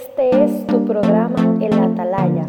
Este es tu programa El Atalaya,